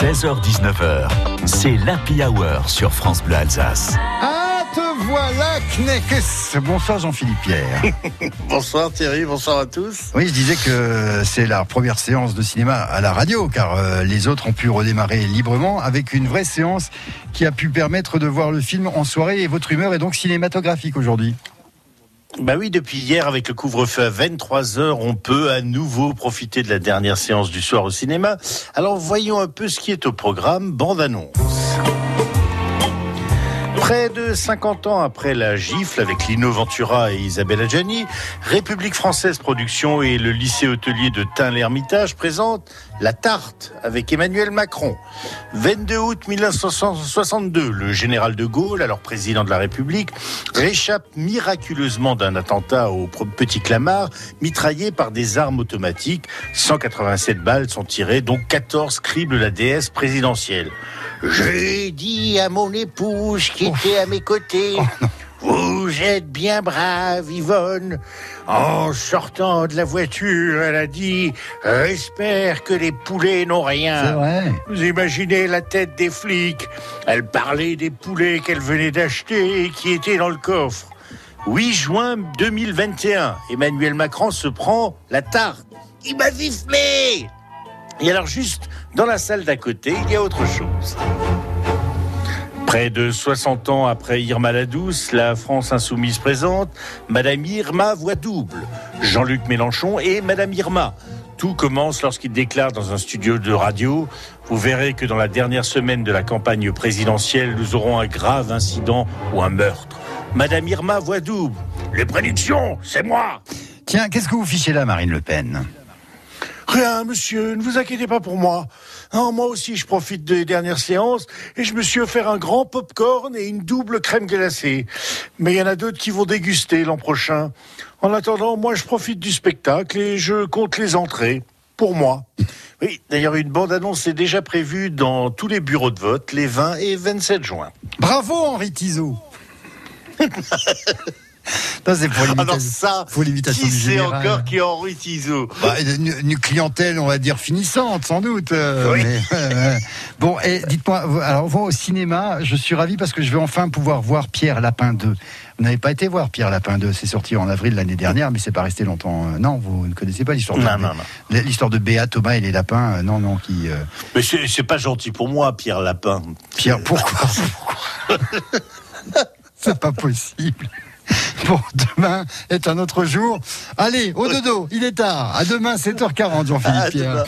16h-19h, c'est l'Happy Hour sur France Bleu Alsace. Ah, te voilà, Kneckes Bonsoir Jean-Philippe Pierre. bonsoir Thierry, bonsoir à tous. Oui, je disais que c'est la première séance de cinéma à la radio, car euh, les autres ont pu redémarrer librement avec une vraie séance qui a pu permettre de voir le film en soirée et votre humeur est donc cinématographique aujourd'hui. Bah oui, depuis hier, avec le couvre-feu à 23h, on peut à nouveau profiter de la dernière séance du soir au cinéma. Alors voyons un peu ce qui est au programme. Bande-annonce. Près de 50 ans après la gifle avec Lino Ventura et Isabelle Adjani, République Française Productions et le lycée hôtelier de Tain-l'Hermitage présentent La Tarte avec Emmanuel Macron. 22 août 1962, le général de Gaulle, alors président de la République, réchappe miraculeusement d'un attentat au Petit Clamart, mitraillé par des armes automatiques. 187 balles sont tirées, dont 14 criblent la déesse présidentielle. J'ai dit à mon épouse qui à mes côtés. Oh, vous êtes bien brave, Yvonne. En sortant de la voiture, elle a dit J'espère que les poulets n'ont rien. Vrai. Vous imaginez la tête des flics. Elle parlait des poulets qu'elle venait d'acheter et qui étaient dans le coffre. 8 juin 2021, Emmanuel Macron se prend la tarte. Il m'a sifflé et alors juste dans la salle d'à côté, il y a autre chose. Près de 60 ans après Irma la Douce, la France insoumise présente Madame Irma voix double, Jean-Luc Mélenchon et Madame Irma. Tout commence lorsqu'il déclare dans un studio de radio Vous verrez que dans la dernière semaine de la campagne présidentielle, nous aurons un grave incident ou un meurtre. Madame Irma voix double Les prédictions, c'est moi Tiens, qu'est-ce que vous fichez là, Marine Le Pen? Rien, monsieur, ne vous inquiétez pas pour moi. moi aussi, je profite des dernières séances et je me suis offert un grand pop-corn et une double crème glacée. Mais il y en a d'autres qui vont déguster l'an prochain. En attendant, moi, je profite du spectacle et je compte les entrées. Pour moi. Oui, d'ailleurs, une bande-annonce est déjà prévue dans tous les bureaux de vote les 20 et 27 juin. Bravo, Henri Tizot c'est pour l'imitation. Alors ça, pour l'imitation qui c'est encore qui est Henri Tizot bah, une, clientèle, on va dire finissante, sans doute. Euh, oui. bon, et dites-moi, alors vous au cinéma, je suis ravi parce que je vais enfin pouvoir voir Pierre Lapin 2. Vous n'avez pas été voir Pierre Lapin 2, c'est sorti en avril l'année dernière, mais c'est pas resté longtemps. Euh, non, vous ne connaissez pas l'histoire de non, non, non. l'histoire de Béa, Thomas et les lapins. Euh, non, non, qui. Mais c'est pas gentil pour moi, Pierre Lapin. Pierre, pourquoi? C'est pas possible. Bon, demain est un autre jour. Allez, au dodo, il est tard. À demain, 7h40, Jean-Philippe Pierre.